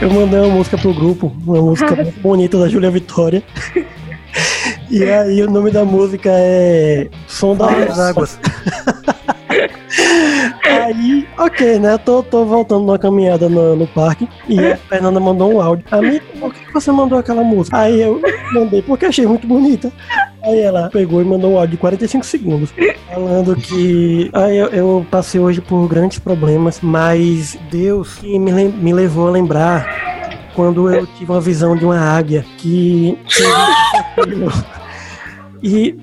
eu mandei uma música pro grupo, uma música muito bonita da Júlia Vitória. E aí o nome da música é Som das Águas. Aí, ok, né? Tô, tô voltando numa caminhada no, no parque e a Fernanda mandou um áudio. Amiga, por que você mandou aquela música? Aí eu mandei porque achei muito bonita. Aí ela pegou e mandou um áudio de 45 segundos, falando que aí eu, eu passei hoje por grandes problemas, mas Deus que me, me levou a lembrar quando eu tive uma visão de uma águia que. E,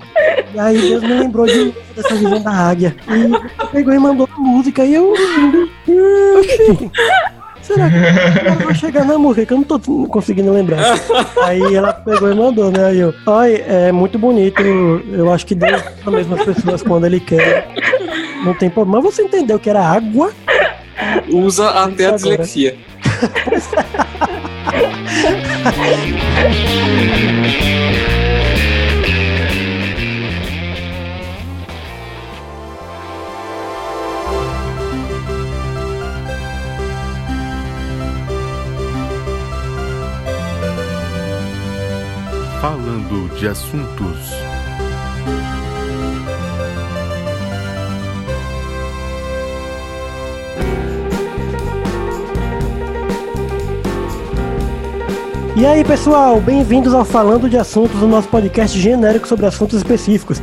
e aí Deus me lembrou de dessa visão da águia. E pegou e mandou a música. E eu. Será que ela vai chegar na música? Que eu não tô conseguindo lembrar. Aí ela pegou e mandou, né? Aí eu. Ai, é muito bonito. Eu acho que Deus as pessoas quando ele quer. Não tem problema. Mas você entendeu que era água? Usa até a dislexia. Falando de assuntos. E aí, pessoal, bem-vindos ao Falando de Assuntos, o nosso podcast genérico sobre assuntos específicos.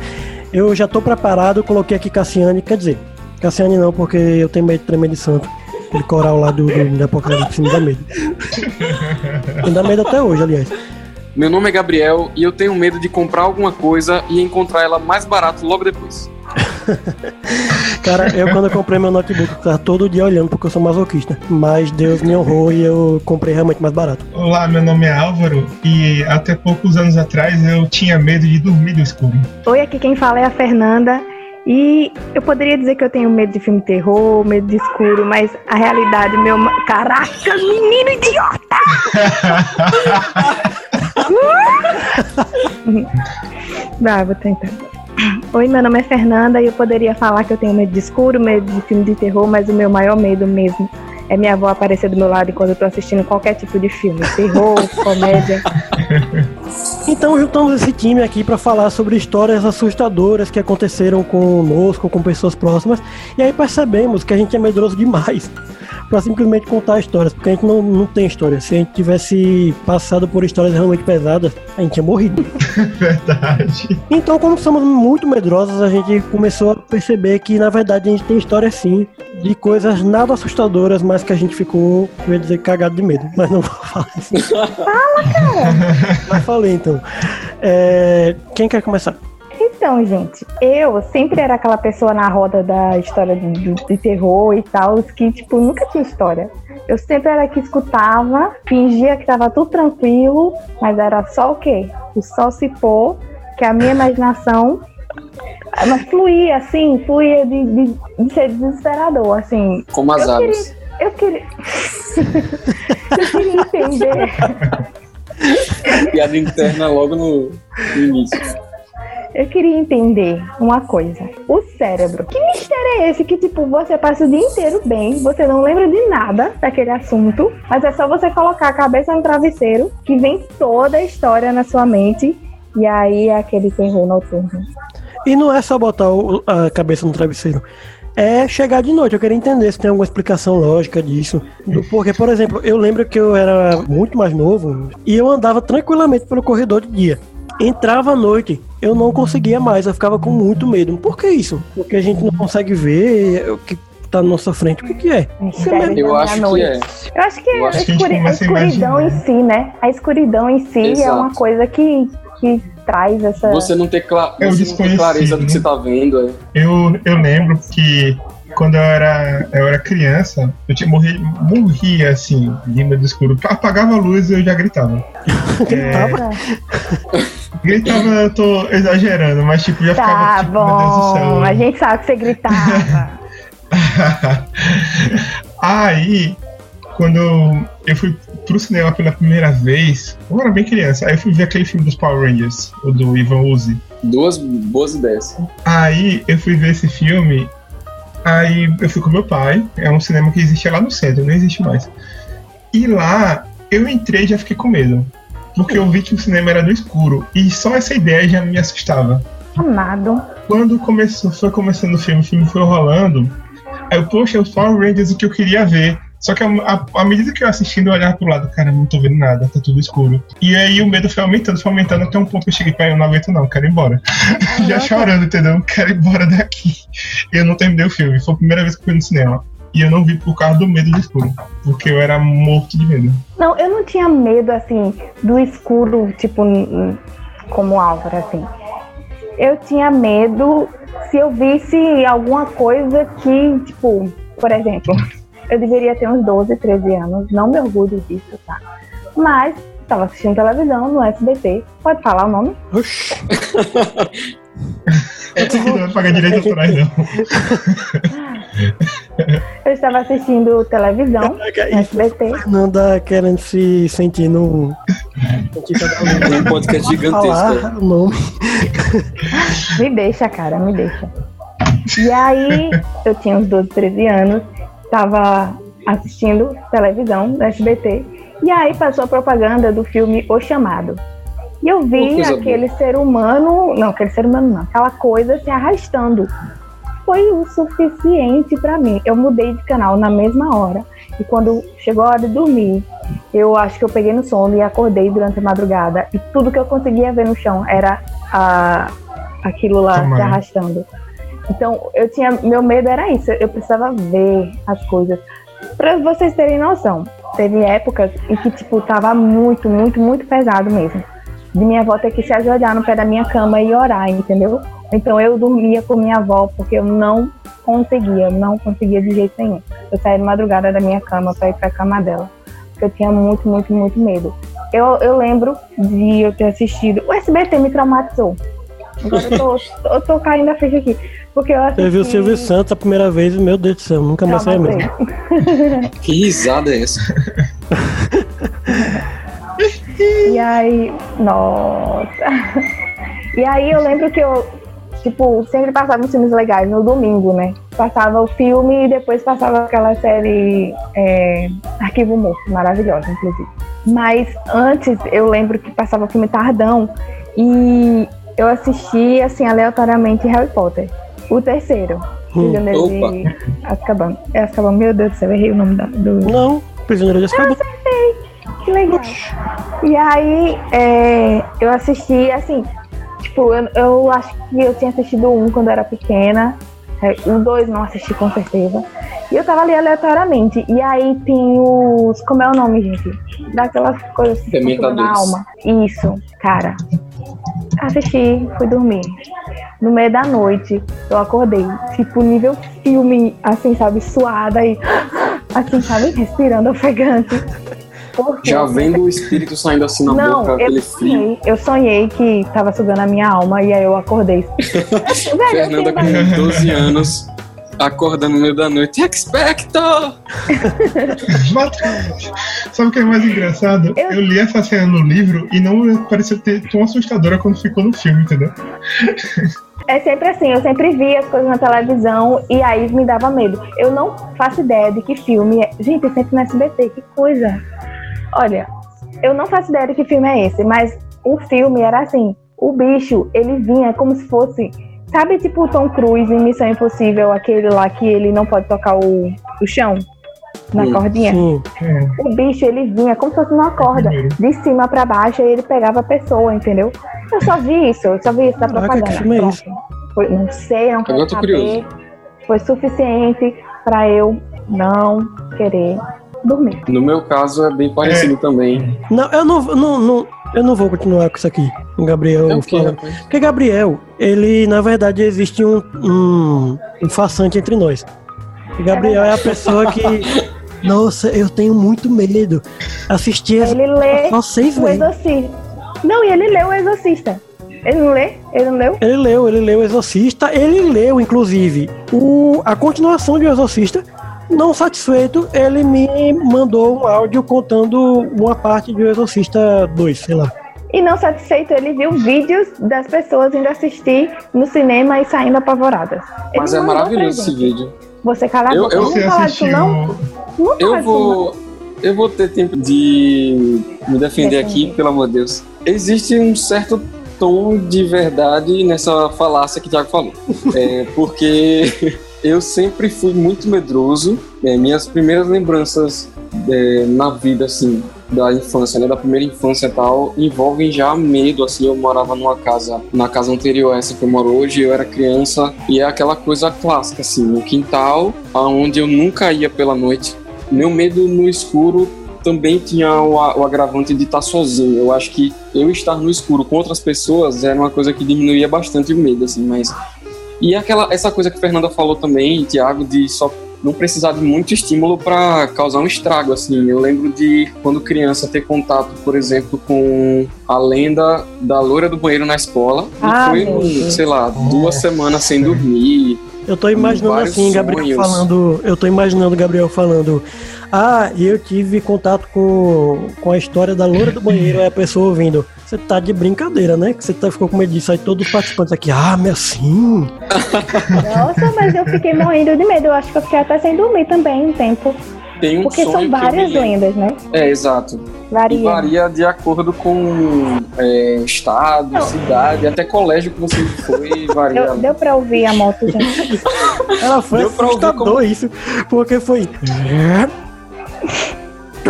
Eu já tô preparado, coloquei aqui Cassiane, quer dizer, Cassiane não, porque eu tenho medo de tremer de santo. Aquele coral lá do, do, do Apocalipse me dá medo. Me dá medo até hoje, aliás. Meu nome é Gabriel e eu tenho medo de comprar alguma coisa e encontrar ela mais barato logo depois. Cara, eu quando eu comprei meu notebook, eu tava todo dia olhando porque eu sou masoquista. Mas Deus me honrou e eu comprei realmente mais barato. Olá, meu nome é Álvaro e até poucos anos atrás eu tinha medo de dormir no escuro. Oi, aqui quem fala é a Fernanda. E eu poderia dizer que eu tenho medo de filme terror, medo de escuro, mas a realidade, meu. Caraca, menino idiota! Vai, vou tentar. Oi, meu nome é Fernanda e eu poderia falar que eu tenho medo de escuro, medo de filme de terror, mas o meu maior medo mesmo é minha avó aparecer do meu lado enquanto eu tô assistindo qualquer tipo de filme, terror, comédia. Então juntamos esse time aqui para falar sobre histórias assustadoras que aconteceram conosco, com pessoas próximas. E aí percebemos que a gente é medroso demais para simplesmente contar histórias, porque a gente não, não tem história. Se a gente tivesse passado por histórias realmente pesadas, a gente tinha morrido. Verdade. Então, como somos muito medrosos, a gente começou a perceber que na verdade a gente tem história sim de coisas nada assustadoras, mas que a gente ficou, eu ia dizer, cagado de medo, mas não vou falar isso. Fala, cara! Mas falei então. É, quem quer começar? Então, gente, eu sempre era aquela pessoa na roda da história de, de- de terror e tal, que, tipo, nunca tinha história. Eu sempre era que escutava, fingia que tava tudo tranquilo, mas era só o quê? O sol se pôr, que a minha imaginação. Mas fluía, assim, fluía de, de, de ser desesperador, assim. Como as Eu aves. Eu queria. eu queria entender. Piada interna logo no, no início. Eu queria entender uma coisa. O cérebro. Que mistério é esse que, tipo, você passa o dia inteiro bem, você não lembra de nada daquele assunto, mas é só você colocar a cabeça no travesseiro que vem toda a história na sua mente e aí é aquele terror noturno. E não é só botar o- a cabeça no travesseiro. É chegar de noite. Eu queria entender se tem alguma explicação lógica disso. Porque, por exemplo, eu lembro que eu era muito mais novo e eu andava tranquilamente pelo corredor de dia. Entrava à noite, eu não conseguia mais, eu ficava com muito medo. Por que isso? Porque a gente não consegue ver o que tá na nossa frente. O que, que é? Eu acho que é. Eu acho que, Eu a, acho a escuri- a escuridão em si, né? A escuridão em si é Exato. uma coisa que, que traz essa. Você não ter, cla É o você não ter clareza do que desconhecido, você tá vendo. É. Eu, eu lembro que quando eu era, eu era criança, eu tinha morri, morria assim, de medo do escuro. Apagava a luz e eu já gritava. Gritava. Gritava, eu tô exagerando, mas tipo, já ficava Tá tipo, bom, a gente sabe que você gritava. Aí, quando eu fui pro cinema pela primeira vez, eu era bem criança, aí eu fui ver aquele filme dos Power Rangers, o do Ivan Uzi. Duas boas ideias. Aí eu fui ver esse filme, aí eu fui com meu pai, é um cinema que existia lá no centro, não existe mais. E lá, eu entrei e já fiquei com medo. Porque eu vi que o cinema era no escuro. E só essa ideia já me assustava. Amado. Quando começou, foi começando o filme, o filme foi rolando. Aí eu, poxa, os Power Rangers o que eu queria ver. Só que à medida que eu assistindo, eu olhava pro lado, cara, não tô vendo nada, tá tudo escuro. E aí o medo foi aumentando, foi aumentando até um ponto que eu cheguei pra eu não aguento não, quero ir embora. Já chorando, entendeu? Quero ir embora daqui. E eu não terminei o filme, foi a primeira vez que eu fui no cinema. E eu não vi por causa do medo do escuro, porque eu era morto de medo. Não, eu não tinha medo, assim, do escuro, tipo, como Álvaro, assim. Eu tinha medo se eu visse alguma coisa que, tipo, por exemplo, eu deveria ter uns 12, 13 anos, não me orgulho disso, tá? Mas estava assistindo televisão no SBT. Pode falar o nome? Oxi. não vai pagar direito autorais, não. Eu estava assistindo televisão no SBT. Fernanda querendo se sentir no. Um podcast gigantesco. Falar o nome. Me deixa, cara, me deixa. E aí, eu tinha uns 12, 13 anos, estava assistindo televisão no SBT, e aí passou a propaganda do filme O Chamado. E eu vi Oh, aquele ser humano, não, aquele ser humano não, aquela coisa se arrastando. Foi o suficiente pra mim. Eu mudei de canal na mesma hora. E quando chegou a hora de dormir, eu acho que eu peguei no sono e acordei durante a madrugada. E tudo que eu conseguia ver no chão era a, aquilo lá se arrastando. Então, eu tinha, meu medo era isso. Eu precisava ver as coisas. Pra vocês terem noção, teve épocas em que, tipo, tava muito, muito, muito pesado mesmo. De minha avó ter que se ajoelhar no pé da minha cama e orar, entendeu? Então eu dormia com minha avó porque eu não conseguia, não conseguia de jeito nenhum. Eu saía de madrugada da minha cama para ir pra cama dela. Porque eu tinha muito, muito, muito medo. Eu, eu lembro de eu ter assistido. O SBT me traumatizou. Agora eu tô, tô caindo a ficha aqui. Porque eu assisti. Teve o Silvio Santos a primeira vez e, meu Deus do céu, nunca mais saiu mesmo. Que risada é essa? E aí, nossa. E aí eu lembro que eu, tipo, sempre passava uns filmes legais no domingo, né? Passava o filme e depois passava aquela série é, Arquivo Morto, maravilhosa, inclusive. Mas antes eu lembro que passava o filme Tardão e eu assisti, assim, aleatoriamente Harry Potter. O terceiro. Hum. Prisioneiro de Azkaban. É Azkaban, meu Deus do céu, errei o nome da- do, Não, prisioneiro de Azkaban. que legal. E aí, é, eu assisti, assim, tipo, eu, eu acho que eu tinha assistido um quando eu era pequena. é, O dois não assisti com certeza. E eu tava ali aleatoriamente. E aí tem os. Como é o nome, gente? Daquelas coisas que na alma. Isso, cara. Assisti, fui dormir. No meio da noite, eu acordei. Tipo, nível filme, assim, sabe, suada e. Assim, sabe, respirando ofegante. Porque Já vendo o espírito saindo assim na não, boca, eu aquele frio. sonhei, eu sonhei que tava sugando a minha alma e aí eu acordei. Velho, Fernanda com 12 anos, acordando no meio da noite. Expecto! Sabe o que é mais engraçado? Eu- Eu... li essa cena no livro e não pareceu ter tão assustadora quando ficou no filme, entendeu? É sempre assim, eu sempre vi as coisas na televisão e aí me dava medo. Eu não faço ideia de que filme é. Gente, é sempre no SBT, que coisa. Olha, eu não faço ideia de que filme é esse, mas o filme era assim: o bicho, ele vinha como se fosse. Sabe, tipo o Tom Cruise em Missão Impossível, aquele lá que ele não pode tocar o, o chão na Hum, cordinha? Sim. É, O bicho, ele vinha como se fosse numa corda, de cima pra baixo, e ele pegava a pessoa, entendeu? Eu só vi isso, eu só vi isso da Caraca, propaganda. que filme é. Foi- não sei, não quero saber. curioso. Foi suficiente pra eu não querer dormir. No meu caso é bem parecido também. Não, eu não, não, não, eu não vou continuar com isso aqui. O Gabriel É o? Porque Gabriel, ele, na verdade, existe um, um, um façante entre nós. E Gabriel é a pessoa que. Nossa, eu tenho muito medo. Assisti essa Ele lê só seis o vezes. Exorcista. Não, e ele leu o Exorcista. Ele não lê? Ele não leu? Ele leu, ele leu o Exorcista, ele leu, inclusive, o, a continuação de O Exorcista. Não satisfeito, ele me mandou um áudio contando uma parte de O Exorcista 2, sei lá. E não satisfeito, ele viu vídeos das pessoas indo assistir no cinema e saindo apavoradas. Ele Mas é maravilhoso esse vídeo. Você cala a Eu- boca, eu- não falar disso não? Não fala Eu disso não. vou. eu vou ter tempo de me defender aqui, pelo amor de Deus. Existe um certo tom de verdade nessa falácia que o Thiago falou. É, porque eu sempre fui muito medroso. É, minhas primeiras lembranças é, na vida, assim, da infância, né, da primeira infância e tal, envolvem já medo, assim, eu morava numa casa, na casa anterior a essa que eu moro hoje, eu era criança, e é aquela coisa clássica, assim, no quintal, aonde eu nunca ia pela noite. Meu medo no escuro também tinha o, o agravante de estar sozinho. Eu acho que eu estar no escuro com outras pessoas era uma coisa que diminuía bastante o medo, assim, mas... E aquela, essa coisa que a Fernanda falou também, Tiago, de só não precisar de muito estímulo para causar um estrago, assim. Eu lembro de quando criança ter contato, por exemplo, com a lenda da loira do banheiro na escola. Ah, e foi, Deus. sei lá, duas semanas sem dormir. Eu tô imaginando assim, Gabriel sonhos. falando. Eu tô imaginando Gabriel falando. Ah, e eu tive contato com, com a história da loura do banheiro, aí a pessoa ouvindo. Você tá de brincadeira, né? Que você tá, ficou com medo disso. Aí todos os participantes aqui, ah, mas assim. Nossa, mas eu fiquei morrendo de medo. Eu acho que eu fiquei até sem dormir também um tempo. Tem um Porque sonho são eu várias lendas, né? É, exato. E Varia. varia de acordo com é, estado, cidade, até colégio que você foi, varia. Deu, deu pra ouvir a moto, gente. Ela foi Deu assustador isso. Porque foi.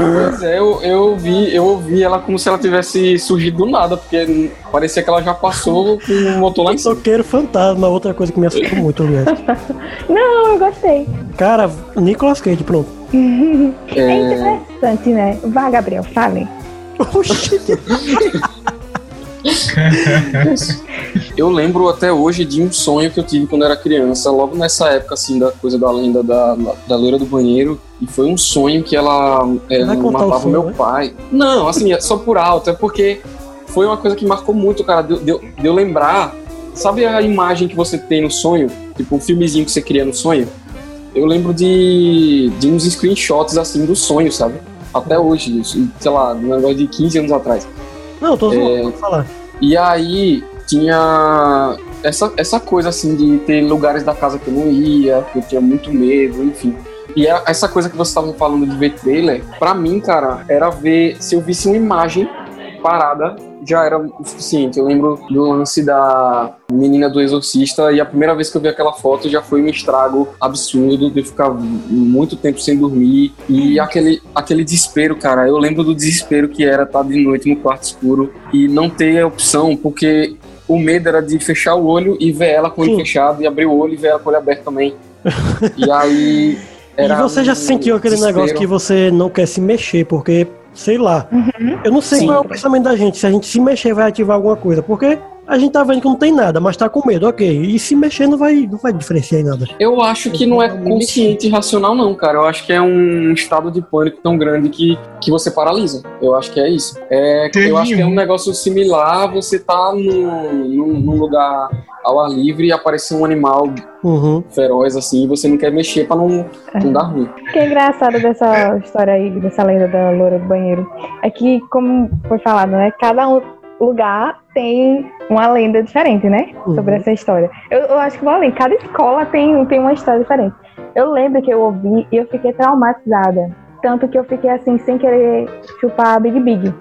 Pois é, eu, eu, vi, eu ouvi ela como se ela tivesse surgido do nada, porque parecia que ela já passou com o motor lá em cima. Toqueiro fantasma, outra coisa que me assustou muito, aliás. Não, eu gostei. Cara, Nicolas Cage, pronto. É É, interessante, né? Vá, Gabriel, fale. Oxi. eu lembro até hoje de um sonho que eu tive quando era criança, logo nessa época, assim, da coisa da lenda da, da loira do banheiro. E foi um sonho que ela, é, contar o matava sonho, meu né? pai. Não, assim, é só por alto, é porque foi uma coisa que marcou muito, cara. Deu, deu, deu lembrar. Sabe a imagem que você tem no sonho? Tipo, um filmezinho que você cria no sonho? Eu lembro de, de uns screenshots, assim, do sonho, sabe? Até hoje, sei lá, um negócio de 15 anos atrás. Não, tô É. zoando, pode falar. E aí tinha essa, essa coisa assim de ter lugares da casa que eu não ia, que eu tinha muito medo, enfim. E a- essa coisa que você estava falando de ver trailer, pra mim, cara, era ver se eu visse uma imagem parada já era o suficiente. Eu lembro do lance da menina do exorcista e a primeira vez que eu vi aquela foto já foi um estrago absurdo de ficar muito tempo sem dormir e aquele, aquele desespero, cara. Eu lembro do desespero que era estar de noite no quarto escuro e não ter a opção, porque o medo era de fechar o olho e ver ela com o olho Sim. fechado e abrir o olho e ver ela com o olho aberto também. e aí. E Era você já um sentiu aquele desespero. negócio que você não quer se mexer, porque, sei lá. Eu não sei Sim. qual é o pensamento da gente, se a gente se mexer vai ativar alguma coisa, porque a gente tá vendo que não tem nada, mas tá com medo, ok. E se mexer não vai, não vai diferenciar em nada. Eu acho que não é consciente e racional, não, cara. Eu acho que é um estado de pânico tão grande que, que você paralisa. Eu acho que é isso. É, eu acho que é um negócio similar. Você tá num, num, num lugar ao ar livre e aparecer um animal Uhum. feroz assim e você não quer mexer pra não, não dar ruim. O que é engraçado dessa história aí, dessa lenda da loura do banheiro, é que, como foi falado, né? Cada um lugar tem uma lenda diferente, né? Sobre Uhum. essa história. Eu, eu acho que vou além, cada escola tem, tem uma história diferente. Eu lembro que eu ouvi e eu fiquei traumatizada. Tanto que eu fiquei assim, sem querer chupar a Big Big.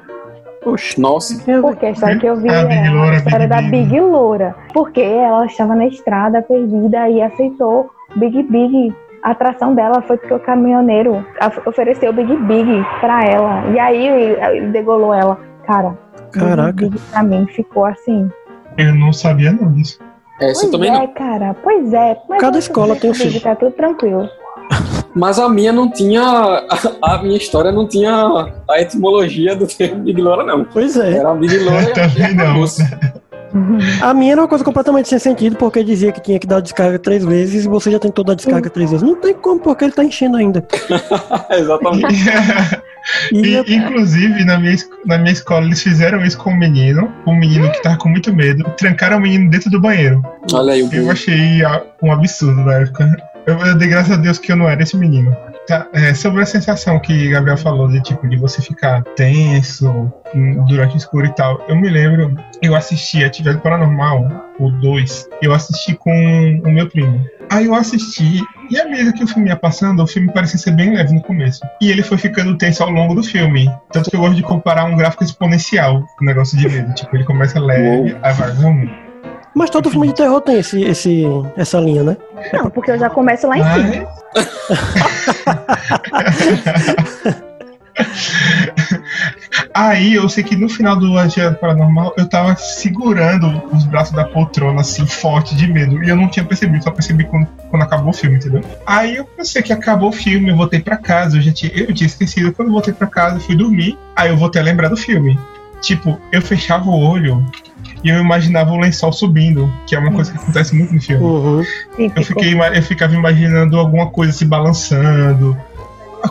Oxi. Nossa, Porque a história que eu vi Big era Loura, a história Big da Big. Big Loura. Porque ela estava na estrada perdida e aceitou Big Big. A atração dela foi porque o caminhoneiro ofereceu Big Big pra ela. E aí ele degolou ela. Cara, Caraca. Big pra mim ficou assim. Eu não sabia não disso. essa pois também é, não. cara, pois é. Mas Cada escola tem o seu. Tá tudo tranquilo. Mas a minha não tinha. A, a minha história não tinha a etimologia do termo Big Loura, não. Pois é. Era Big Loura e Também e não. A minha era uma coisa completamente sem sentido, porque dizia que tinha que dar descarga três vezes e você já tentou dar descarga três vezes. Não tem como, porque ele tá enchendo ainda. Exatamente. E E, eu- inclusive, na minha, na minha escola, eles fizeram isso com um menino, um menino que tava com muito medo, trancaram o menino dentro do banheiro. Olha aí o Eu achei ah, um absurdo na época. Eu, eu dei graças a Deus que eu não era esse menino. Tá, é, sobre a sensação que Gabriel falou de tipo de você ficar tenso durante o escuro e tal, eu me lembro, eu assisti Atividade Paranormal, o 2, eu assisti com o meu primo. Aí eu assisti, e à medida que o filme ia passando, o filme parecia ser bem leve no começo. E ele foi ficando tenso ao longo do filme. Tanto que eu gosto de comparar um gráfico exponencial com o negócio de medo. Tipo, ele começa leve, aí vai zoom. Mas todo filme de terror tem esse, esse, essa linha, né? Não, porque eu já começo lá em cima. Aí eu sei que no final do Agenda Paranormal eu tava segurando os braços da poltrona assim, forte de medo. E eu não tinha percebido, só percebi quando, quando acabou o filme, entendeu? Aí eu pensei que acabou o filme, eu voltei pra casa. Eu, já tinha, eu tinha esquecido. Quando eu voltei pra casa, eu fui dormir. Aí eu voltei a lembrar do filme. Tipo, eu fechava o olho e eu imaginava o lençol subindo, que é uma coisa que acontece muito no filme. Uhum. Eu, fiquei, eu ficava imaginando alguma coisa se balançando,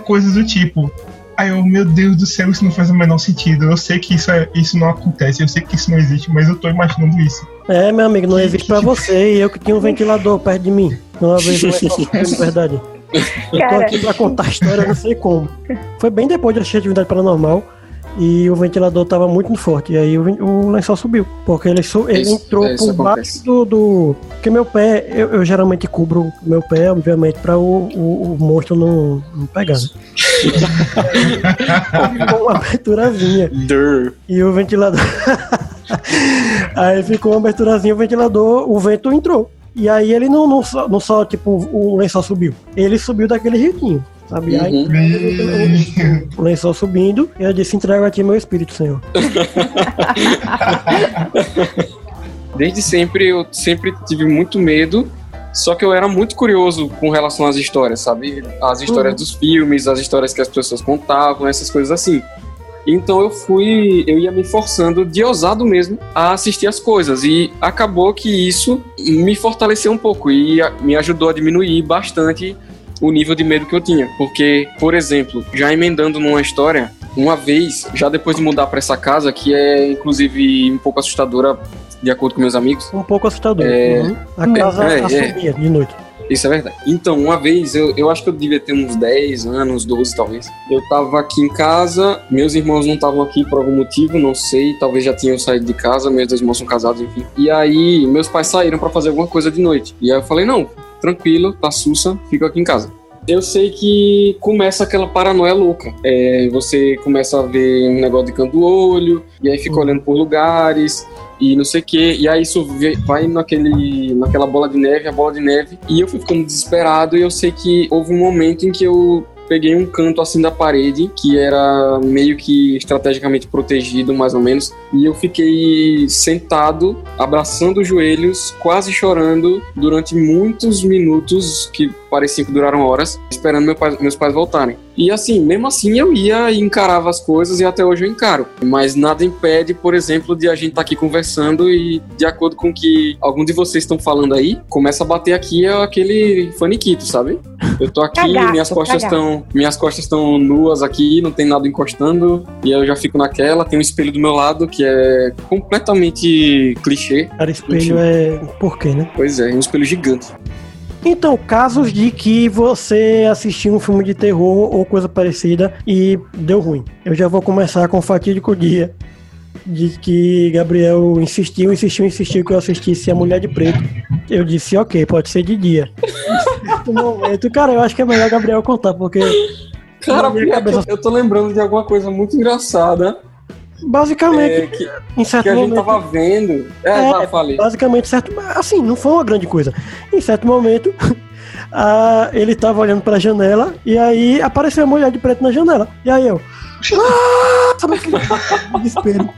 coisas do tipo. Aí eu, meu Deus do céu, isso não faz o menor sentido. Eu sei que isso, é, isso não acontece, eu sei que isso não existe, mas eu tô imaginando isso. É, meu amigo, não existe pra você e eu que tinha um ventilador perto de mim. Uma vez eu de verdade. Eu tô aqui pra contar a história, não sei como. Foi bem depois de assistir Atividade Paranormal e o ventilador tava muito forte. E aí o, o lençol subiu. Porque ele, su- ele Isso, entrou é, por acontece. baixo do, do. Porque meu pé, eu, eu geralmente cubro meu pé, obviamente, pra o, o, o monstro não, não pegar. Né? Ficou uma aberturazinha. Durr. E o ventilador. aí ficou uma aberturazinha, o ventilador, o vento entrou. E aí ele não, não, só, não só, tipo, o lençol subiu. Ele subiu daquele jeitinho, sabe? Aí Uhum. o lençol subindo, e eu disse: entrego a ti meu espírito, Senhor. Desde sempre eu sempre tive muito medo, só que eu era muito curioso com relação às histórias, sabe? As histórias Uhum. dos filmes, as histórias que as pessoas contavam, essas coisas assim. Então eu fui, eu ia me forçando de ousado mesmo a assistir as coisas e acabou que isso me fortaleceu um pouco e me ajudou a diminuir bastante o nível de medo que eu tinha, porque, por exemplo, já emendando numa história, uma vez, já depois de mudar para essa casa, que é inclusive um pouco assustadora de acordo com meus amigos, Um pouco assustador. É. Uhum. A casa É, é. assumia de noite. Isso é verdade. Então, uma vez, eu, eu acho que eu devia ter uns 10 anos, 12 talvez. Eu tava aqui em casa, meus irmãos não estavam aqui por algum motivo, não sei, talvez já tinham saído de casa, meus dois irmãos são casados, enfim. E aí, meus pais saíram pra fazer alguma coisa de noite. E aí eu falei: não, tranquilo, tá sussa, fico aqui em casa. Eu sei que começa aquela paranoia louca. É, você começa a ver um negócio de canto do olho, e aí fica Uhum. olhando por lugares, e não sei o que, e aí isso vai naquele, naquela bola de neve, a bola de neve, e eu fui ficando desesperado, e eu sei que houve um momento em que eu peguei um canto assim da parede, que era meio que estrategicamente protegido, mais ou menos, e eu fiquei sentado, abraçando os joelhos, quase chorando, durante muitos minutos, que pareciam que duraram horas, esperando meu pai- meus pais voltarem. E assim, mesmo assim eu ia e encarava as coisas e até hoje eu encaro. Mas nada impede, por exemplo, de a gente estar aqui conversando e de acordo com o que algum de vocês estão falando aí, começa a bater aqui é aquele faniquito, sabe? Eu tô aqui, Cagaço, minhas costas estão minhas costas estão nuas aqui, não tem nada encostando, e eu já fico naquela, tem um espelho do meu lado que é completamente clichê. Cara, espelho é. Por quê, né? Pois é, um espelho gigante. Então, casos de que você assistiu um filme de terror ou coisa parecida e deu ruim. Eu já vou começar com o fatídico dia de que Gabriel insistiu, insistiu, insistiu que eu assistisse A Mulher de Preto. Eu disse, ok, pode ser de dia. No momento, cara, eu acho que é melhor Gabriel contar, porque Cara, minha cabeça- eu tô lembrando de alguma coisa muito engraçada basicamente, é, que, em certo que a gente momento. tava vendo. É, É, falei. Basicamente, certo. Assim, não foi uma grande coisa. Em certo momento, ah, ele tava olhando pra janela e aí apareceu a mulher de preto na janela. E aí eu. "Ah!" Sabe aquele desespero?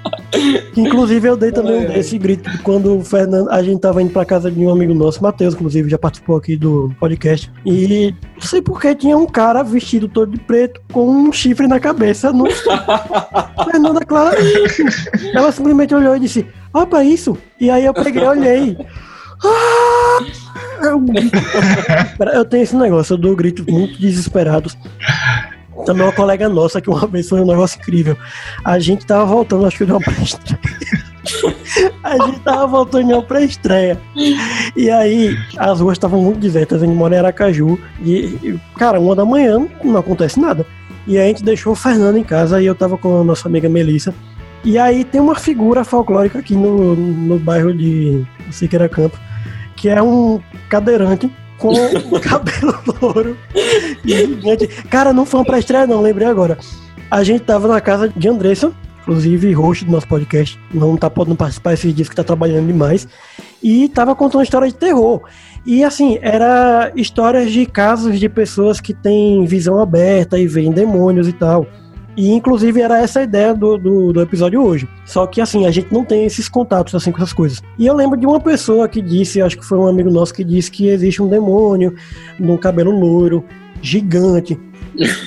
Inclusive eu dei também desse grito quando o Fernando, a gente tava indo pra casa de um amigo nosso, Matheus, inclusive já participou aqui do podcast. E não sei porque tinha um cara vestido todo de preto com um chifre na cabeça. No... Fernanda Clara. Ela simplesmente olhou e disse: Opa, isso? E aí eu peguei e olhei. Ah! Eu, eu tenho esse negócio, eu dou gritos muito desesperados. Também uma colega nossa, que uma vez foi um negócio incrível. A gente tava voltando, acho que de uma. A gente tava voltando pra estreia. E aí, as ruas estavam muito desertas. A gente mora em Aracaju. E, cara, uma da manhã não acontece nada. E aí a gente deixou o Fernando em casa e eu tava com a nossa amiga Melissa. E aí tem uma figura folclórica aqui no, no bairro de Siqueira Campo, que é um cadeirante com o cabelo louro. E, gente, cara, não foi uma pré-estreia não, lembrei agora. A gente tava na casa de Andressa, inclusive host do nosso podcast, não tá podendo participar esse dias que tá trabalhando demais, e tava contando uma história de terror. E assim, era histórias de casos de pessoas que têm visão aberta e veem demônios e tal. E inclusive era essa a ideia do, do, do, episódio hoje. Só que assim, a gente não tem esses contatos assim com essas coisas. E eu lembro de uma pessoa que disse, acho que foi um amigo nosso que disse que existe um demônio no cabelo loiro, gigante.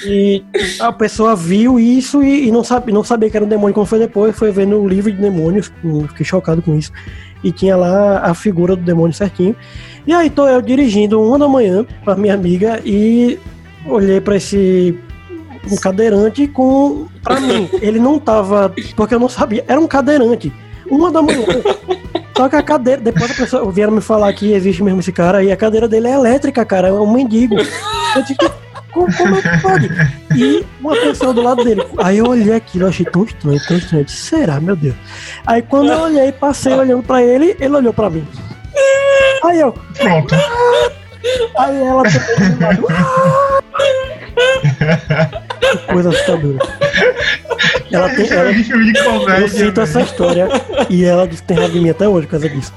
E a pessoa viu isso e, e não, sabe, não sabia que era um demônio quando foi depois, foi vendo o livro de demônios, fiquei chocado com isso. E tinha lá a figura do demônio certinho. E aí tô eu dirigindo uma da manhã pra minha amiga e olhei para esse um cadeirante com. Pra mim, ele não tava. Porque eu não sabia. Era um cadeirante. Uma da manhã. Só que a cadeira. Depois a pessoa vieram me falar que existe mesmo esse cara. E a cadeira dele é elétrica, cara. É um mendigo. Eu disse, como, como é que pode? E uma pessoa do lado dele. Aí eu olhei aquilo, eu achei tão estranho, tão estranho. Disse, Será, meu Deus? Aí quando eu olhei, passei olhando pra ele, ele olhou pra mim. Aí eu. Pronto. Aí ela também. Que coisa assustadora. Ela tem, ela, eu sinto essa história e ela diz que tem raiva de mim até hoje por causa disso.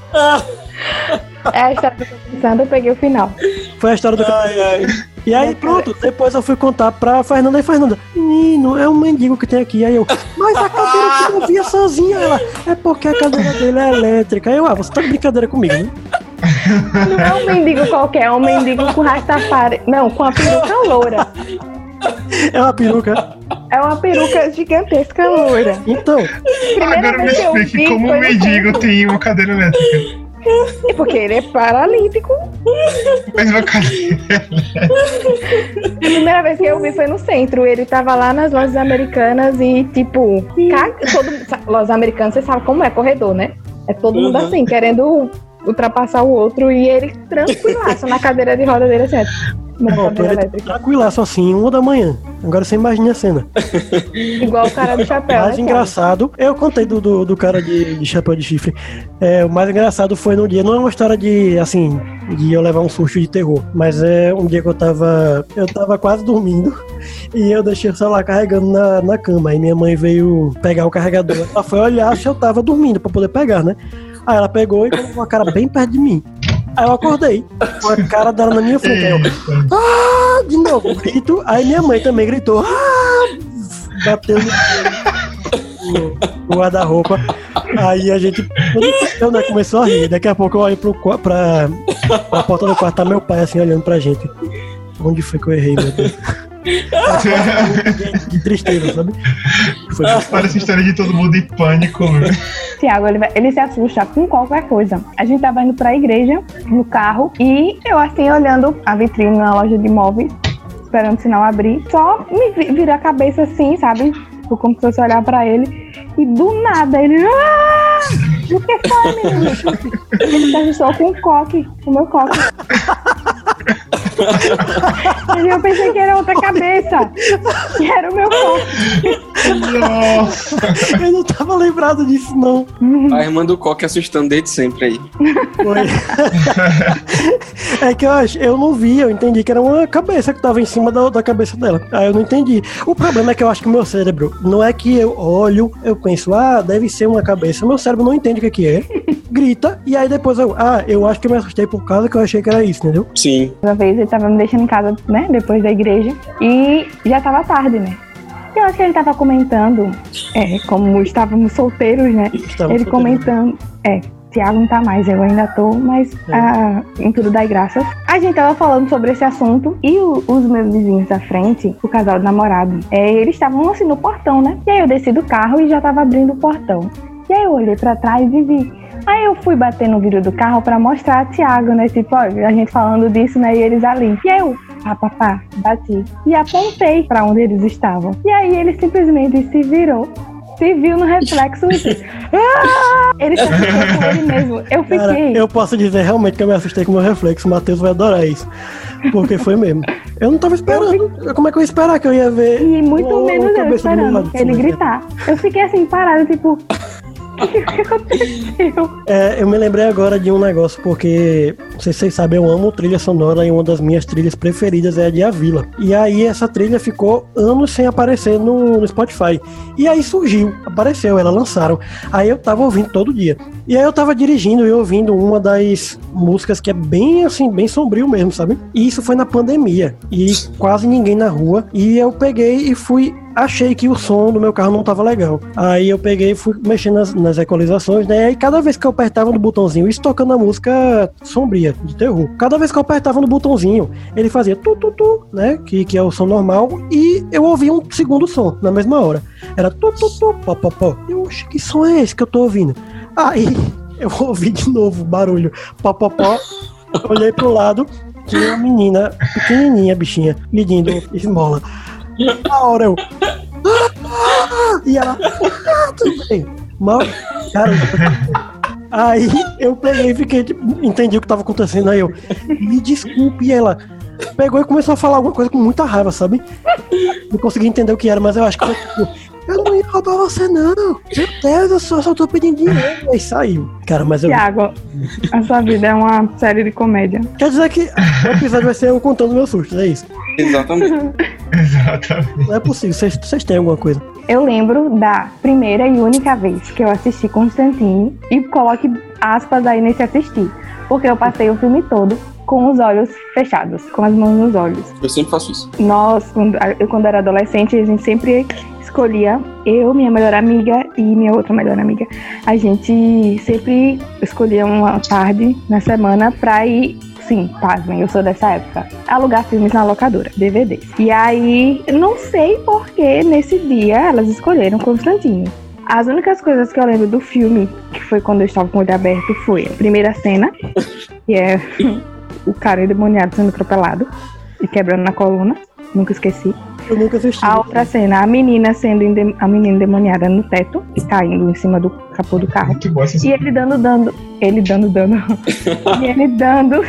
É a história que eu tô pensando, eu peguei o final. Foi a história do ai, ai. E aí, pronto, depois eu fui contar pra Fernanda e Fernanda, menino, é um mendigo que tem aqui. Aí eu, mas a cadeira que eu via sozinha, ela, é porque a cadeira dele é elétrica. Aí eu, ah, você tá de brincadeira comigo, né? Não é um mendigo qualquer, é um mendigo com rastafari. Não, com a peruca loura. É uma peruca. É uma peruca gigantesca loura. Então. Primeira Agora me explique vi como um mendigo tem uma cadeira elétrica. É porque ele é paralímpico. Mas uma cadeira. A primeira vez que eu vi foi no centro. Ele tava lá nas lojas americanas e, tipo, ca- todo, lojas americanas, você sabe como é, corredor, né? É todo mundo Uhum. assim, querendo ultrapassar o outro e ele tranquilaço na cadeira de roda dele, certo? Na Pronto, cadeira ele elétrica. tranquilaço assim, uma da manhã. Agora você imagina a cena. Igual o cara do chapéu. mais né, engraçado, eu contei do, do, do cara de, de chapéu de chifre. É, o mais engraçado foi no dia, não é uma história de, assim, de eu levar um susto de terror, mas é um dia que eu tava, eu tava quase dormindo e eu deixei o celular carregando na, na cama. Aí minha mãe veio pegar o carregador. Ela foi olhar se eu tava dormindo pra poder pegar, né? Aí ela pegou e colocou a cara bem perto de mim. Aí eu acordei, com a cara dela na minha frente. Aí eu, ah, de novo, grito. Aí minha mãe também gritou, ah, bateu no, no- guarda-roupa. Aí a gente entendeu, né? Começou a rir. Daqui a pouco eu olho pro, pra, pra porta do quarto, tá meu pai assim olhando pra gente. Onde foi que eu errei, meu Deus? De, de tristeza, sabe? Foi Parece história de todo mundo em pânico. Tiago, ele, ele se assusta com qualquer coisa. A gente tava indo pra igreja, no carro, e eu assim, olhando a vitrine na loja de imóveis, esperando o sinal abrir, só me vi- vira a cabeça assim, sabe? Tipo, Como se fosse olhar pra ele, e do nada ele. "Ah! O que foi, menino? Ele se assustou com o coque, com o meu coque. E eu pensei que era outra cabeça, que era o meu coque. Nossa. Eu não tava lembrado disso, não. A irmã do Coque assustando desde sempre aí. Foi. é que eu, acho, eu não vi, eu entendi que era uma cabeça que tava em cima da, da cabeça dela. Aí eu não entendi. O problema é que eu acho que o meu cérebro, não é que eu olho, eu penso, ah, deve ser uma cabeça. Meu cérebro não entende o que, que é, grita, e aí depois eu, ah, eu acho que eu me assustei por causa que eu achei que era isso, entendeu? Sim. Uma vez ele tava me deixando em casa, né, depois da igreja, e já tava tarde, né? Eu acho que ele tava comentando, é, como estávamos solteiros, né? Estava ele solteiro. comentando, é, Tiago não tá mais, eu ainda tô, mas É. ah, em tudo dai graças. A gente tava falando sobre esse assunto e o- os meus vizinhos da frente, o casal de namorado, é, eles estavam assim no portão, né? E aí eu desci do carro e já tava abrindo o portão. E aí eu olhei pra trás e vi. Aí eu fui bater no vidro do carro pra mostrar a Tiago, né? Tipo, ó, a gente falando disso, né? E eles ali. E eu, pá, pá, pá, bati. E apontei pra onde eles estavam. E aí ele simplesmente se virou se viu no reflexo. ah! Ele se assustou com ele mesmo. Eu fiquei. Cara, eu posso dizer realmente que eu me assustei com o meu reflexo. O Matheus vai adorar isso. Porque foi mesmo. Eu não tava esperando. Como é que eu ia esperar que eu ia ver. E muito uma menos eu cabeça do esperando ele gritar. Eu fiquei assim, parada, tipo. É, eu me lembrei agora de um negócio, porque, não sei se vocês sabem, eu amo trilha sonora e uma das minhas trilhas preferidas é a de A Vila. E aí essa trilha ficou anos sem aparecer no, no Spotify. E aí surgiu, apareceu, elas lançaram. Aí eu tava ouvindo todo dia. E aí eu tava dirigindo e ouvindo uma das músicas que é bem assim, bem sombrio mesmo, sabe? E isso foi na pandemia. E quase ninguém na rua. E eu peguei e fui achei que o som do meu carro não tava legal. Aí eu peguei e fui mexendo nas, nas equalizações, né? E cada vez que eu apertava no botãozinho, isso tocando a música sombria, de terror. Cada vez que eu apertava no botãozinho, ele fazia tu tu tu, né? Que, que é o som normal. E eu ouvia um segundo som na mesma hora. Era tu tu tu, pó pó pó. Eu, oxe, que som é esse que eu tô ouvindo? Aí eu ouvi de novo o barulho, pó pó pó. Olhei pro lado, tinha uma menina pequenininha, bichinha, pedindo esmola. Na hora eu. "Ah!" E ela. "Ah, tudo bem. Mal. Cara, aí eu peguei e fiquei, tipo, entendi o que tava acontecendo. Aí eu, me desculpe. E ela pegou e começou a falar alguma coisa com muita raiva, sabe? Não consegui entender o que era, mas eu acho que foi tipo. Eu não ia roubar você, não. Meu Deus, eu só, só tô pedindo dinheiro. Aí saiu. Cara, mas eu. Tiago, a sua vida é uma série de comédia. Quer dizer que o episódio vai ser eu contando meus sustos, é isso. Exatamente. Exatamente. Não é possível. Vocês, têm alguma coisa? Eu lembro da primeira e única vez que eu assisti Constantine e coloque aspas aí nesse assistir, porque eu passei o filme todo com os olhos fechados, com as mãos nos olhos. Eu sempre faço isso. Nós, quando, eu quando era adolescente, a gente sempre escolhia, eu, minha melhor amiga e minha outra melhor amiga, a gente sempre escolhia uma tarde na semana pra ir, sim, pasmem, eu sou dessa época, alugar filmes na locadora, DVDs. E aí, não sei por que nesse dia elas escolheram Constantine. As únicas coisas que eu lembro do filme, que foi quando eu estava com o olho aberto, foi a primeira cena, que é o cara endemoniado sendo atropelado e quebrando na coluna. Nunca esqueci. Eu nunca assisti. A outra cena, a menina sendo a menina endemoniada no teto e caindo em cima do capô do carro. Muito bom essa E ele dando, dando, ele dando, dando, e ele dando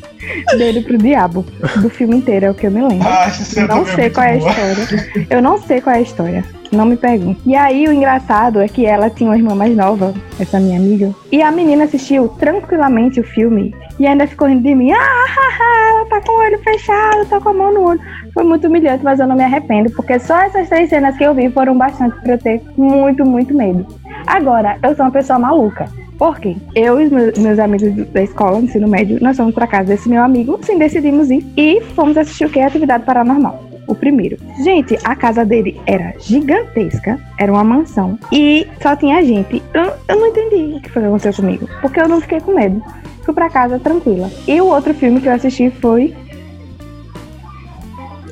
dele pro diabo. Do filme inteiro, é o que eu me lembro. Ah, essa cena Não é sei qual é a boa. história. Eu não sei qual é a história. Não me pergunte. E aí, o engraçado é que ela tinha uma irmã mais nova, essa minha amiga. E a menina assistiu tranquilamente o filme e ainda ficou rindo de mim. Ah, haha, ela tá com o olho fechado, tá com a mão no olho. Foi muito humilhante, mas eu não me arrependo, porque só essas três cenas que eu vi foram bastante pra eu ter muito, muito medo. Agora, eu sou uma pessoa maluca. Por quê? Eu e meus, amigos da escola, ensino médio, nós fomos pra casa desse meu amigo, sim, decidimos ir e fomos assistir o que? Atividade Paranormal. O primeiro. Gente, a casa dele era gigantesca, era uma mansão e só tinha gente. Eu, eu não entendi o que foi que aconteceu comigo, porque eu não fiquei com medo. Fui pra casa tranquila. E o outro filme que eu assisti foi.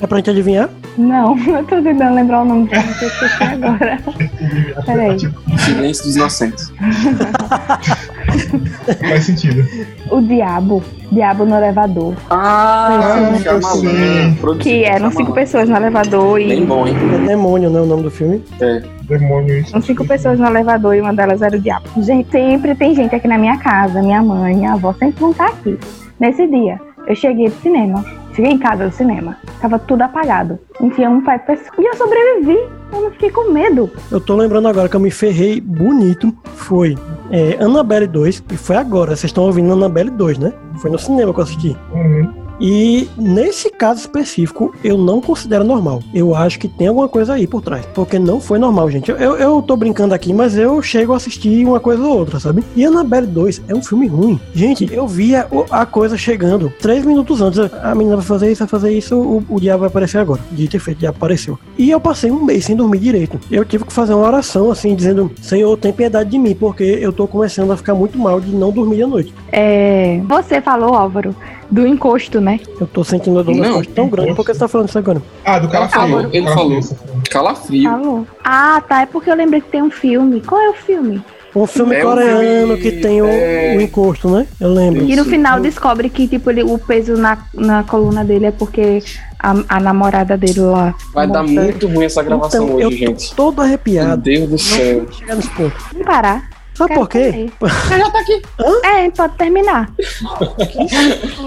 É pra gente adivinhar? Não, eu tô tentando lembrar o nome do filme que eu esqueci agora. Peraí. Silêncio dos Inocentes. Faz sentido. O Diabo. Diabo no elevador. Ah, Ah, sim. produzido Que eram cinco pessoas no elevador e. bom, hein? É Demônio, né? O nome do filme. É. Demônio isso. São cinco pessoas no elevador e uma delas era o diabo. Gente, sempre tem gente aqui na minha casa. Minha mãe, minha avó sempre vão estar aqui. Nesse dia, eu cheguei do cinema. Cheguei em casa do cinema. Tava tudo apagado. Enfia um pai pessoa. E eu sobrevivi. Eu não fiquei com medo. Eu tô lembrando agora que eu me ferrei bonito. Foi é, Annabelle 2, e foi agora. Vocês estão ouvindo Annabelle 2, né? Foi no cinema que eu assisti. Uhum. E nesse caso específico, eu não considero normal. Eu acho que tem alguma coisa aí por trás. Porque não foi normal, gente. Eu, eu, tô brincando aqui, mas eu chego a assistir uma coisa ou outra, sabe? E Annabelle 2 é um filme ruim. Gente, eu via a coisa chegando três minutos antes. A menina vai fazer isso, vai fazer isso, o, o diabo vai aparecer agora. Dito e feito, o diabo apareceu. E eu passei um mês sem dormir direito. Eu tive que fazer uma oração, assim, dizendo: Senhor, tem piedade de mim, porque eu tô começando a ficar muito mal de não dormir à noite. É. Você falou, Álvaro, do encosto, né? Eu tô sentindo a dor Não, tão grande, porque você tá falando isso agora? Ah, do calafrio. Ele falou. você falou. Calafrio. Falou. Ah, tá. É porque eu lembrei que tem um filme. Qual é o filme? Um filme É um coreano filme- que tem o, é. o encosto, né? Eu lembro. E no final descobre que, tipo, ele, o peso na, na coluna dele é porque a, a namorada dele lá. Vai dar muito ruim essa gravação Então, eu hoje, tô gente. todo Meu arrepiado. Deus do céu. Não. Vamos parar. Sabe por quê? saber. Já tá aqui. É, pode terminar.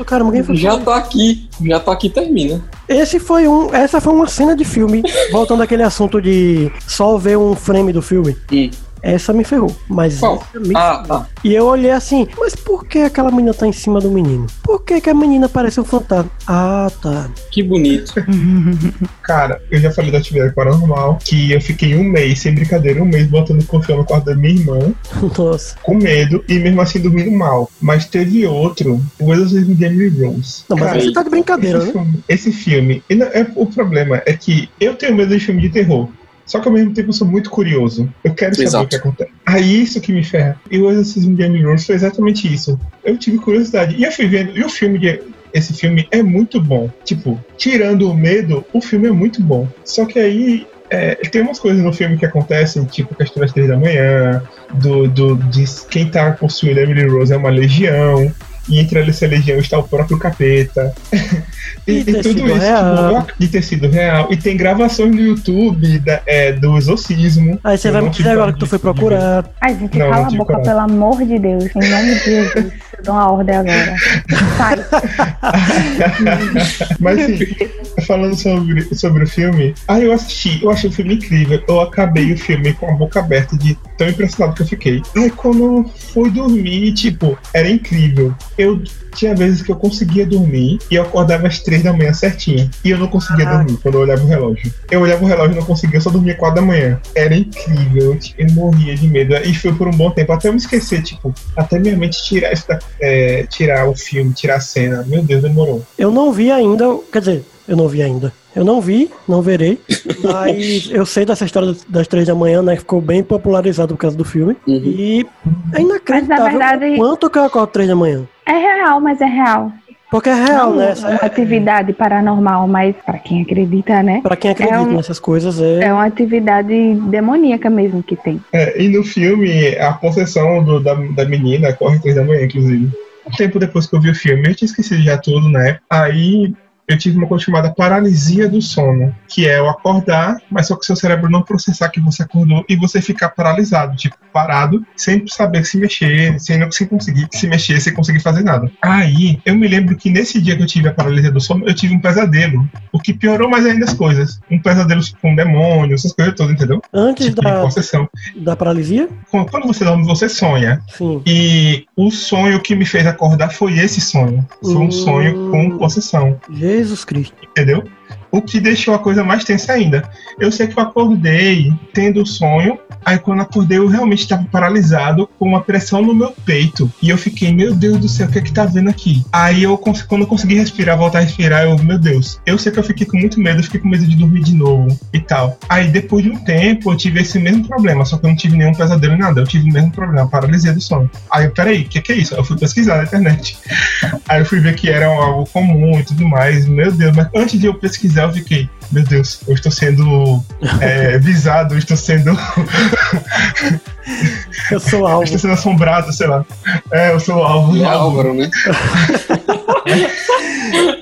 Caramba, quem foi? Já tá aqui. Já tá aqui, termina. Esse foi um, essa foi uma cena de filme. Voltando àquele assunto de só ver um frame do filme. Hum. Essa me ferrou. Mas Qual? essa me Ah, ferrou. tá. E eu olhei assim, mas por que aquela menina tá em cima do menino? Por que, que a menina parece um fantasma? Ah, tá. Que bonito. Cara, eu já falei da atividade paranormal que eu fiquei um mês, sem brincadeira, um mês botando colchão no quarto da minha irmã, Nossa. com medo e mesmo assim dormindo mal. Mas teve outro, o Exorcismo de Emily Rose. Não, mas Cara, você tá de brincadeira, esse né? filme, esse filme e não- é, o problema é que eu tenho medo de filme de terror. Só que ao mesmo tempo eu sou muito curioso. Eu quero saber Exato. o que acontece. Aí isso que me ferra. E o Exorcismo de Emily Rose foi exatamente isso. Eu tive curiosidade. E eu fui vendo. E o filme de. Esse filme é muito bom. Tipo, tirando o medo, o filme é muito bom. Só que aí. é, tem umas coisas no filme que acontecem, tipo questão das três da manhã, do, do, de quem tá possuindo Emily Rose é uma legião, e entre essa legião está o próprio capeta. E e, e tudo isso, real. tipo, de ter sido real. E tem gravações no YouTube da- é, do exorcismo. Aí você Eu vai me dizer agora que tu foi procurar. Ai, gente, Não, cala não a boca, coragem. pelo amor de Deus. Em nome de Jesus. Eu dou uma ordem agora. Sai. Mas assim, falando sobre, sobre o filme, aí eu assisti, eu achei o filme incrível. Eu acabei o filme com a boca aberta de tão impressionado que eu fiquei. Aí quando eu fui dormir, tipo, era incrível. Eu tinha vezes que eu conseguia dormir e eu acordava às três da manhã certinho. E eu não conseguia Ah. dormir quando eu olhava o relógio. Eu olhava o relógio e não conseguia, eu só dormia quatro da manhã. Era incrível, eu, morria de medo. E foi por um bom tempo, até eu me esquecer, tipo, até minha mente tirar, é, tirar o filme, tirar a cena. Meu Deus, demorou. Eu não vi ainda, quer dizer, eu não vi ainda. Eu não vi, não verei, mas eu sei dessa história das- três da manhã, né? que Ficou bem popularizado por causa do filme. Uhum. E é inacreditável Mas, na verdade- quanto que eu acordo três da manhã. É real, mas é real. Porque é real, Não né? é Essa uma é, atividade paranormal, mas pra quem acredita, né? pra quem acredita é um- nessas coisas, é. É uma atividade demoníaca mesmo que tem. É, e no filme, a possessão do- da, da menina corre três da manhã, inclusive. Um tempo depois que eu vi o filme, eu tinha esquecido já tudo, né? Aí eu tive uma coisa chamada paralisia do sono, que é o acordar, mas só que seu cérebro não processar que você acordou e você ficar paralisado, tipo, parado, sem saber se mexer, sem, não, sem conseguir se mexer, sem conseguir fazer nada. Aí, eu me lembro que nesse dia que eu tive a paralisia do sono, eu tive um pesadelo, o que piorou mais ainda as coisas. Um pesadelo com demônio, essas coisas todas, entendeu? Antes Tipo, da, da paralisia? Quando quando você dorme, você sonha. Sim. E o sonho que me fez acordar foi esse sonho. Foi um Hum. sonho com possessão, Jesus Cristo. entendeu? O que deixou a coisa mais tensa ainda. Eu sei que eu acordei tendo o sonho, aí quando acordei eu realmente estava paralisado com uma pressão no meu peito. E eu fiquei, meu Deus do céu, o que é que tá vendo aqui? Aí eu, quando eu consegui respirar, voltar a respirar, eu, meu Deus. Eu sei que eu fiquei com muito medo, eu fiquei com medo de dormir de novo e tal. Aí depois de um tempo eu tive esse mesmo problema, só que eu não tive nenhum pesadelo nem nada, eu tive o mesmo problema, paralisia do sono. Aí eu, peraí, o que, que é isso? Eu fui pesquisar na internet. Aí eu fui ver que era algo comum e tudo mais. Meu Deus, mas antes de eu pesquisar, eu fiquei, meu Deus, eu estou sendo é, visado, eu estou sendo, Eu sou eu alvo. estou sendo assombrado, sei lá. É, eu sou alvo. Alvo. Álvaro, né? É,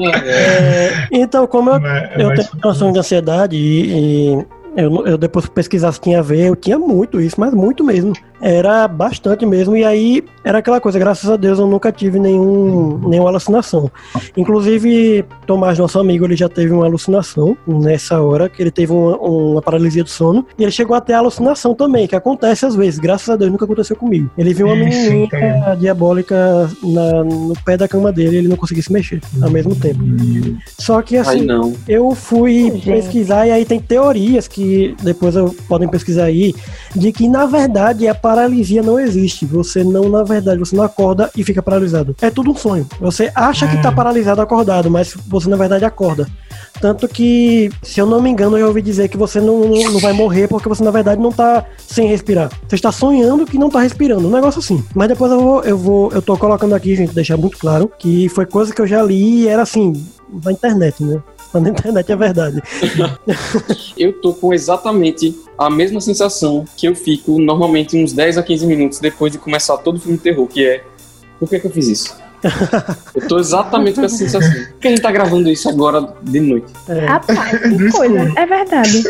É, então, como eu, Mas- eu mas- tenho noção de ansiedade e, e eu, eu depois pesquisar se tinha a ver, eu tinha muito isso, mas muito mesmo. Era bastante mesmo, e aí era aquela coisa, graças a Deus eu nunca tive nenhum, nenhuma alucinação. Inclusive, Tomás, nosso amigo, ele já teve uma alucinação nessa hora, que ele teve uma, uma paralisia do sono, e ele chegou a ter alucinação também, que acontece às vezes, graças a Deus nunca aconteceu comigo. Ele viu uma Isso, menininha então. diabólica na- no pé da cama dele e ele não conseguia se mexer ao mesmo tempo. Só que Ai, assim, não. eu fui Gente. pesquisar e aí tem teorias que depois eu, podem pesquisar aí, de que na verdade a paralisia não existe. Você não, na verdade, você não acorda e fica paralisado. É tudo um sonho. Você acha que tá Hum. paralisado acordado, mas você na verdade acorda. Tanto que, se eu não me engano, eu já ouvi dizer que você não, não, não vai morrer porque você na verdade não tá sem respirar. Você está sonhando que não tá respirando. Um negócio assim. Mas depois eu vou, eu vou, eu tô colocando aqui, gente, deixar muito claro, que foi coisa que eu já li e era assim, na internet, né? Mas na internet é verdade. Eu tô com exatamente a mesma sensação que eu fico normalmente uns 10 a 15 minutos depois de começar todo filme de terror, que é por que, que eu fiz isso? eu tô exatamente com essa sensação. Por que a gente tá gravando isso agora de noite? É. Rapaz, que coisa. É verdade.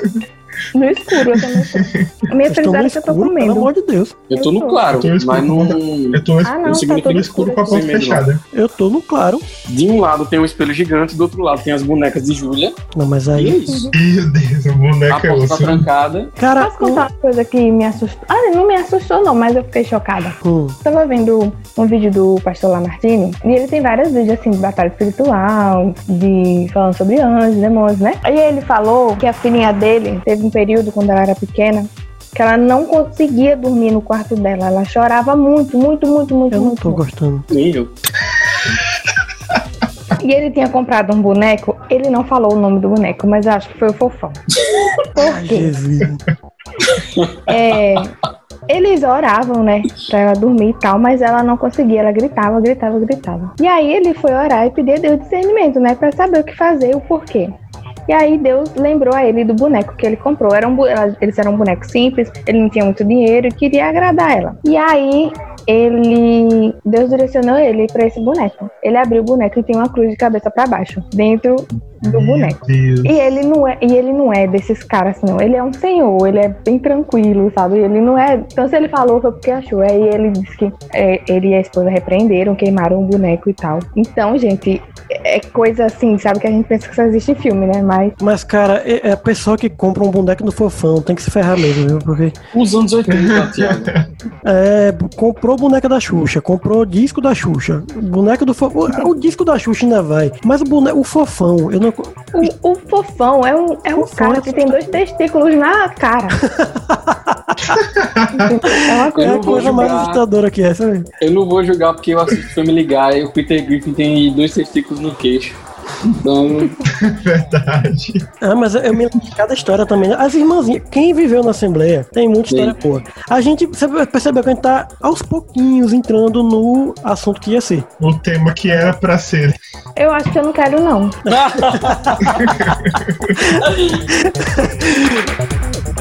No escuro, eu também tô. A minha no felicidade é que eu tô escuro, pelo comendo. amor de Deus. Eu tô no tô. claro, Eu tô no mas escuro. não. Eu tô Ah, não, Eu tá todo no escuro com a porta fechada. Eu tô no claro. De um lado tem um espelho gigante, do outro lado tem as bonecas de Júlia. Não, mas E é aí. isso. Meu Deus, a A boneca é porta tá osso. trancada. Cara, Posso contar uma coisa que me assustou? Ah, não me assustou, não, mas eu fiquei chocada. hum, Tava vendo um vídeo do pastor Lamartine e ele tem vários vídeos assim de batalha espiritual, de falando sobre anjos, demônios, né? E ele falou que a filhinha dele teve um período quando ela era pequena que ela não conseguia dormir no quarto dela. Ela chorava muito, muito, muito, muito, eu não muito. tô muito. gostando. Nem eu. E ele tinha comprado um boneco, ele não falou o nome do boneco, mas eu acho que foi o fofão. Por Ai, quê? Jesus. É, eles oravam, né, pra ela dormir e tal, mas ela não conseguia, ela gritava, gritava, gritava. E aí ele foi orar e pedir a Deus discernimento, né, pra saber o que fazer, o porquê. E aí Deus lembrou a ele do boneco que ele comprou. Era um, eles eram um boneco simples, ele não tinha muito dinheiro e queria agradar ela. E aí ele, Deus direcionou ele pra esse boneco. Ele abriu o boneco e tem uma cruz de cabeça pra baixo, dentro do boneco. Deus. E ele não é, e ele não é desses caras, não. Ele é um senhor, ele é bem tranquilo, sabe? Ele não é. Então, se ele falou, foi porque achou. Aí ele disse que é, ele e a esposa repreenderam, queimaram o boneco e tal. Então, gente, é coisa assim, sabe? Que a gente pensa que só existe em filme, né? Mas Mas, cara, é é a pessoa que compra um boneco no fofão tem que se ferrar mesmo, viu? Porque Os anos 80, Thiago. é, comprou boneca da Xuxa, comprou disco da Xuxa, boneco do fofão. O disco da Xuxa ainda vai, mas o boneco, o fofão, eu não. o, o fofão é um, é um Fofão cara é que tem dois testículos na cara. é uma É coisa a não vou coisa mais assustadora que é, sabe? Eu não vou julgar porque eu assisto Family Guy e o Peter Griffin tem dois testículos no queixo. Então, Verdade. Ah, mas eu me lembro de cada história também. As irmãzinhas, quem viveu na Assembleia tem muita história boa. A gente você percebeu que a gente tá aos pouquinhos entrando no assunto que ia ser. O tema que era pra ser. Eu acho que eu não quero, não.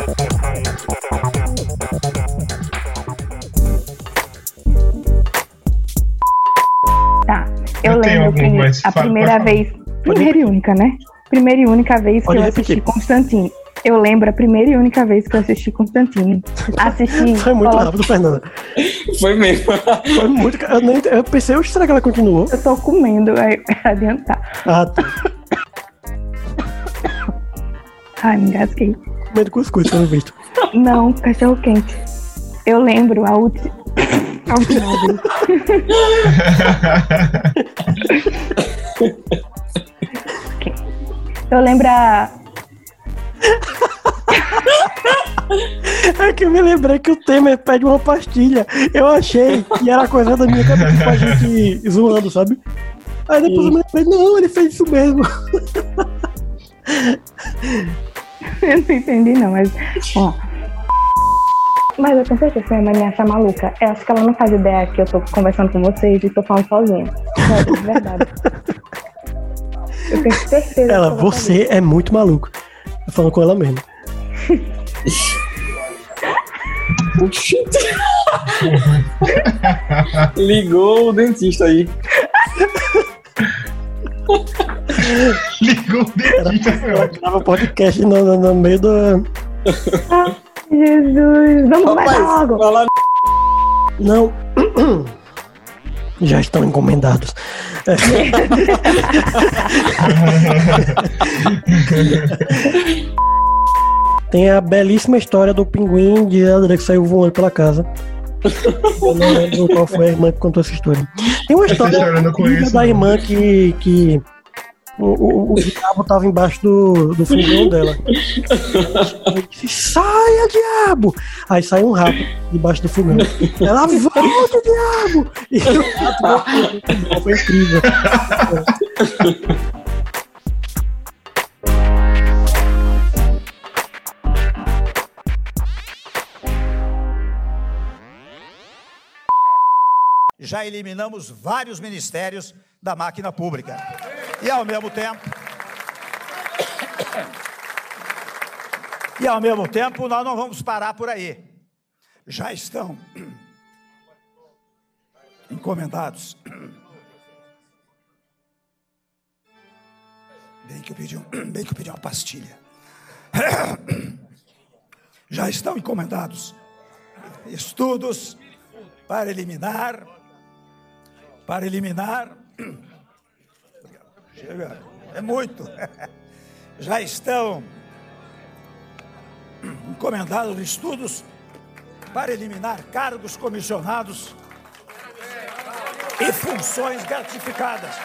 Eu, Eu lembro algum, que mas a primeira vez. Primeira e única, né? Primeira e única vez Pode que eu repetir. assisti Constantino. Eu lembro a primeira e única vez que eu assisti Constantino. Assisti. Foi muito colo- rápido, Fernanda. foi mesmo. Foi muito. Eu, nem, eu pensei, "Oxe, será que ela continuou? Eu tô comendo, aí adiantar. Ah, tá. Ai, me engasguei. Comendo cuscuz, pelo visto. Não, cachorro quente. Eu lembro a última. Eu lembro a. É que eu me lembrei que o Temer pede uma pastilha. Eu achei que era coisa da minha cabeça com a gente zoando, sabe? Aí depois eu me lembrei, não, ele fez isso mesmo. Eu não entendi, não, mas. Ó. Mas eu tenho certeza que minha mãe me acha maluca. Eu acho que ela não faz ideia que eu tô conversando com vocês e tô falando sozinha. Sério, de verdade. Eu tenho certeza Ela, você é muito maluco. Tô falando com ela mesmo. Ligou o dentista aí. Ligou o dentista. Ela grava podcast no, no- no meio do. Jesus, vamos começar logo. vai lá. Não. Já estão encomendados. Tem a belíssima história do pinguim de André que saiu voando pela casa. Eu não lembro qual foi a irmã que contou essa história. Tem uma história história da irmã que, que o, o, o diabo tava embaixo do, do fogão dela. Ela disse, Saia, diabo! Aí sai um rato debaixo do fogão. Ela volta, diabo! E o rato. Foi incrível. já eliminamos vários ministérios da máquina pública. E ao mesmo tempo, E ao mesmo tempo, nós não vamos parar por aí. Já estão encomendados. Bem que eu pedi, um, bem que eu pedi uma pastilha. Já estão encomendados estudos para eliminar, para eliminar. Chega, é muito. Já estão encomendados estudos para eliminar cargos comissionados e funções gratificadas.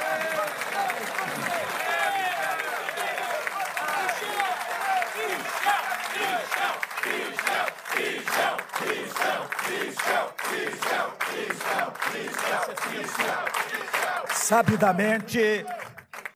Sabidamente